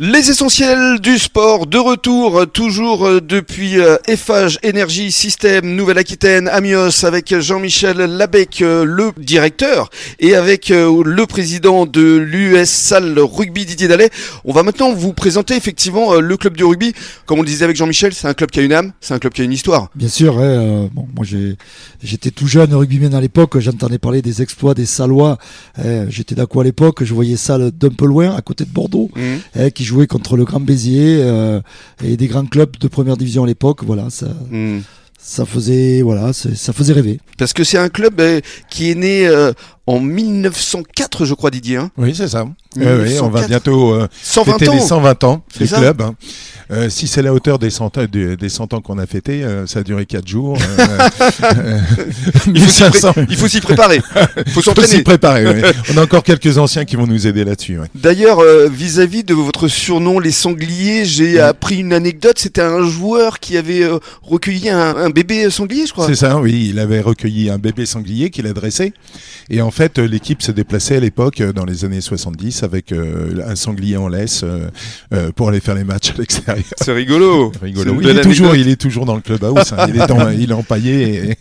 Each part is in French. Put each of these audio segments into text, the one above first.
Les essentiels du sport de retour euh, toujours euh, depuis euh, Eiffage Énergie Système Nouvelle-Aquitaine Amios avec Jean-Michel Labec le directeur et avec le président de l'US Salle Rugby Didier Dallet. On va maintenant vous présenter effectivement le club du rugby. Comme on le disait avec Jean-Michel, c'est un club qui a une âme, c'est un club qui a une histoire. Bien sûr, bon, moi j'étais tout jeune rugbyman à l'époque, j'entendais parler des exploits des Salois. j'étais d'accord à l'époque, je voyais ça d'un peu loin à côté de Bordeaux mmh. qui jouait contre le Grand Béziers euh, et des grands clubs de première division à l'époque. Voilà, ça. Hmm. Ça faisait voilà, ça faisait rêver. Parce que c'est un club euh, qui est né euh, en 1904, je crois, Didier. Hein oui, c'est ça. oui, on va bientôt 120 fêter les 120 ans du club. Hein. Euh, si c'est la hauteur des 100 ans, des, 100 ans qu'on a fêté, euh, ça a duré 4 jours. Euh, il faut s'y préparer. Il faut s'y préparer. On a encore quelques anciens qui vont nous aider là-dessus. D'ailleurs, vis-à-vis de votre surnom, les sangliers, j'ai appris une anecdote. C'était un joueur qui avait recueilli un, bébé sanglier, je crois. C'est ça, oui. Il avait recueilli un bébé sanglier qu'il a dressé. Et en fait, l'équipe se déplaçait à l'époque, dans les années 70, avec un sanglier en laisse pour aller faire les matchs à l'extérieur. C'est rigolo. rigolo. il, est toujours, il est toujours dans le clubhouse. Hein. Il, est il est empaillé et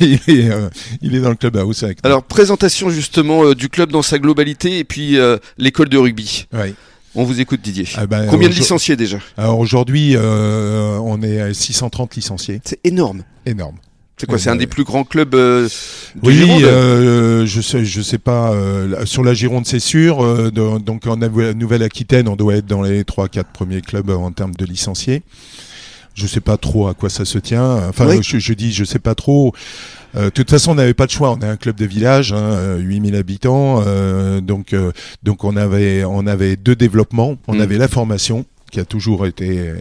il, est, euh, il est dans le clubhouse. Avec Alors, présentation justement euh, du club dans sa globalité et puis euh, l'école de rugby. Oui. On vous écoute Didier. Ah ben, Combien de licenciés déjà? Alors aujourd'hui, on est à 630 licenciés. C'est énorme. Énorme. C'est quoi C'est un des plus grands clubs euh, Oui, euh, je sais, je sais pas. Euh, sur la Gironde, c'est sûr. Euh, donc en Nouvelle-Aquitaine, on doit être dans les 3-4 premiers clubs en termes de licenciés. Je sais pas trop à quoi ça se tient. Enfin, je, je, dis, je sais pas trop. De toute façon, on n'avait pas de choix. On est un club de village, hein, 8000 habitants. donc, donc on avait, on avait deux développements. On mm. avait la formation qui a toujours été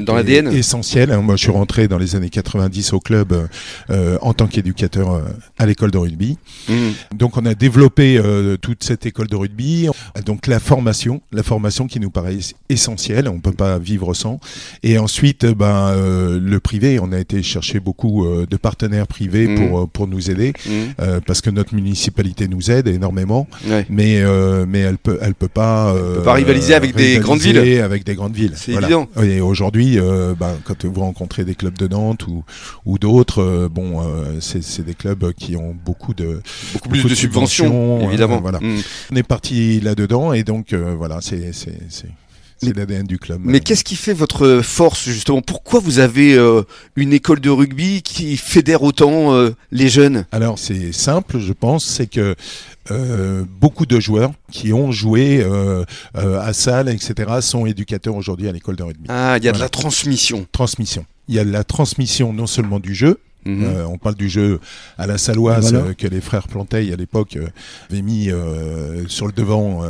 dans l'ADN essentiel. Hein. Moi, je suis rentré dans les années 90 au club euh, en tant qu'éducateur euh, à l'école de rugby. Mmh. Donc, on a développé euh, toute cette école de rugby. Donc, la formation, la formation qui nous paraît essentielle. On peut pas vivre sans. Et ensuite, ben, le privé. On a été chercher beaucoup de partenaires privés mmh. pour pour nous aider, mmh. parce que notre municipalité nous aide énormément. Mais mais elle peut elle peut pas. peut pas rivaliser avec des grandes villes. Avec des grandes villes. C'est évident. Et aujourd'hui, euh, bah, quand vous rencontrez des clubs de Nantes ou, ou d'autres, euh, bon, euh, c'est des clubs qui ont beaucoup de beaucoup, plus de, subventions, évidemment. voilà. Mm. On est parti là-dedans et donc voilà, c'est c'est l'ADN du club. Mais qu'est-ce qui fait votre force justement? Pourquoi vous avez une école de rugby qui fédère autant les jeunes? Alors c'est simple, je pense, c'est que euh, beaucoup de joueurs qui ont joué euh, euh, à salle, etc., sont éducateurs aujourd'hui à l'école de rugby. Ah, il y a de la transmission. Transmission. Il y a de la transmission non seulement du jeu, Mhm. Euh, on parle du jeu à la saloise euh, que les frères Planteil à l'époque euh, avaient mis sur le devant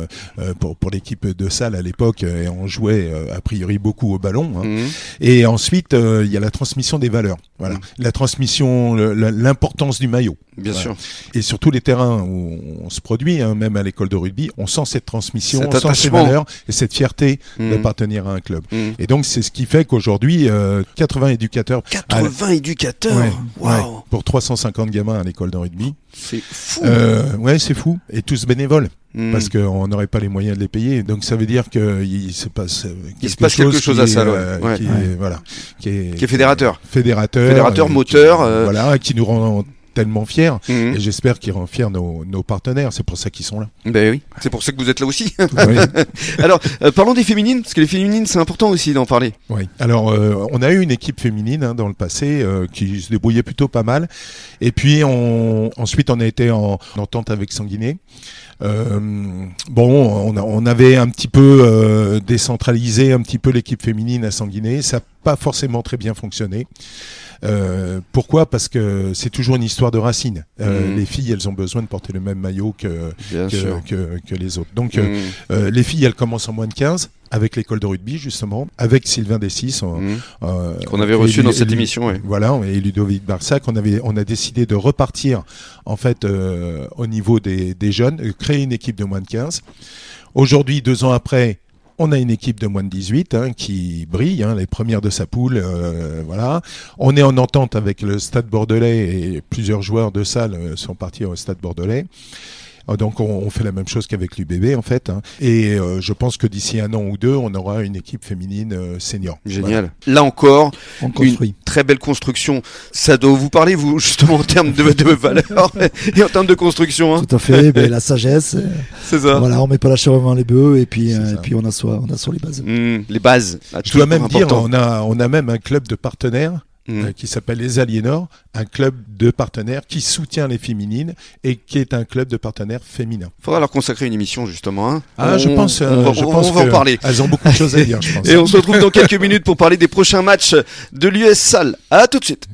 pour, pour l'équipe de salle à l'époque et on jouait a priori beaucoup au ballon. Hein. Mhm. Et ensuite il y a la transmission des valeurs. Voilà, mhm. la transmission, l'importance du maillot. Bien sûr. Et sur tous les terrains où on se produit, hein, même à l'école de rugby, on sent cette transmission, on sent ces valeurs et cette fierté d'appartenir à un club. Et donc c'est ce qui fait qu'aujourd'hui 80 éducateurs. 80 éducateurs pour 350 gamins à l'école de rugby. C'est fou. Euh, ouais, c'est fou. Et tous bénévoles. Hmm. Parce qu'on n'aurait pas les moyens de les payer. Donc ça veut dire qu'il se passe quelque, il se passe quelque chose, à ça. Euh, qui, voilà, qui est, qui est fédérateur. Fédérateur. Fédérateur, moteur. Euh, voilà, qui nous rend tellement fiers mhm. et j'espère qu'ils rend fiers nos, nos partenaires. C'est pour ça qu'ils sont là. Ben oui, c'est pour ça que vous êtes là aussi. Alors, euh, parlons des féminines, parce que les féminines, c'est important aussi d'en parler. Oui. Alors, euh, on a eu une équipe féminine hein, dans le passé euh, qui se débrouillait plutôt pas mal. Et puis, on, ensuite, on a été en, entente avec Sanguinet. bon, on, on, avait un petit peu décentralisé un petit peu l'équipe féminine à Sanguinet. Ça n'a pas forcément très bien fonctionné. Euh, pourquoi? Parce que c'est toujours une histoire de racines. Euh, mmh. Les filles, elles ont besoin de porter le même maillot que, que, que, les autres. Donc, euh, mmh. euh, les filles, elles commencent en moins de 15 avec l'école de rugby justement, avec Sylvain Dessis, mmh. euh, qu'on avait reçu dans cette émission. Ouais. Voilà, et Ludovic Barsac, on avait, on a décidé de repartir en fait euh, au niveau des, des jeunes, créer une équipe de moins de 15. Aujourd'hui, deux ans après, on a une équipe de moins de 18 hein, qui brille, hein, les premières de sa poule. Euh, voilà. On est en entente avec le Stade Bordelais et plusieurs joueurs de salle euh, sont partis au Stade Bordelais. Donc on, fait la même chose qu'avec l'UBB en fait. Hein. Et je pense que d'ici un an ou deux, on aura une équipe féminine senior. Génial. Là encore, une très belle construction. Ça doit vous parler, vous, justement, en termes de, de valeur et en termes de construction. Hein. Tout à fait. ben, la sagesse. C'est ça. Voilà, on met pas la charrue avant les bœufs et puis, et puis on assoit, on assoit les bases. Mmh, les bases. Je dois même dire, on a, on a même un club de partenaires Mm. Euh, qui s'appelle les Aliénors, un club de partenaires qui soutient les féminines et qui est un club de partenaires féminins. Il faudra leur consacrer une émission justement. Hein. Ah, je pense, on, euh, je pense va en parler. Elles ont beaucoup de choses à dire, je pense. Et on se retrouve dans quelques minutes pour parler des prochains matchs de l'US Salle. À tout de suite.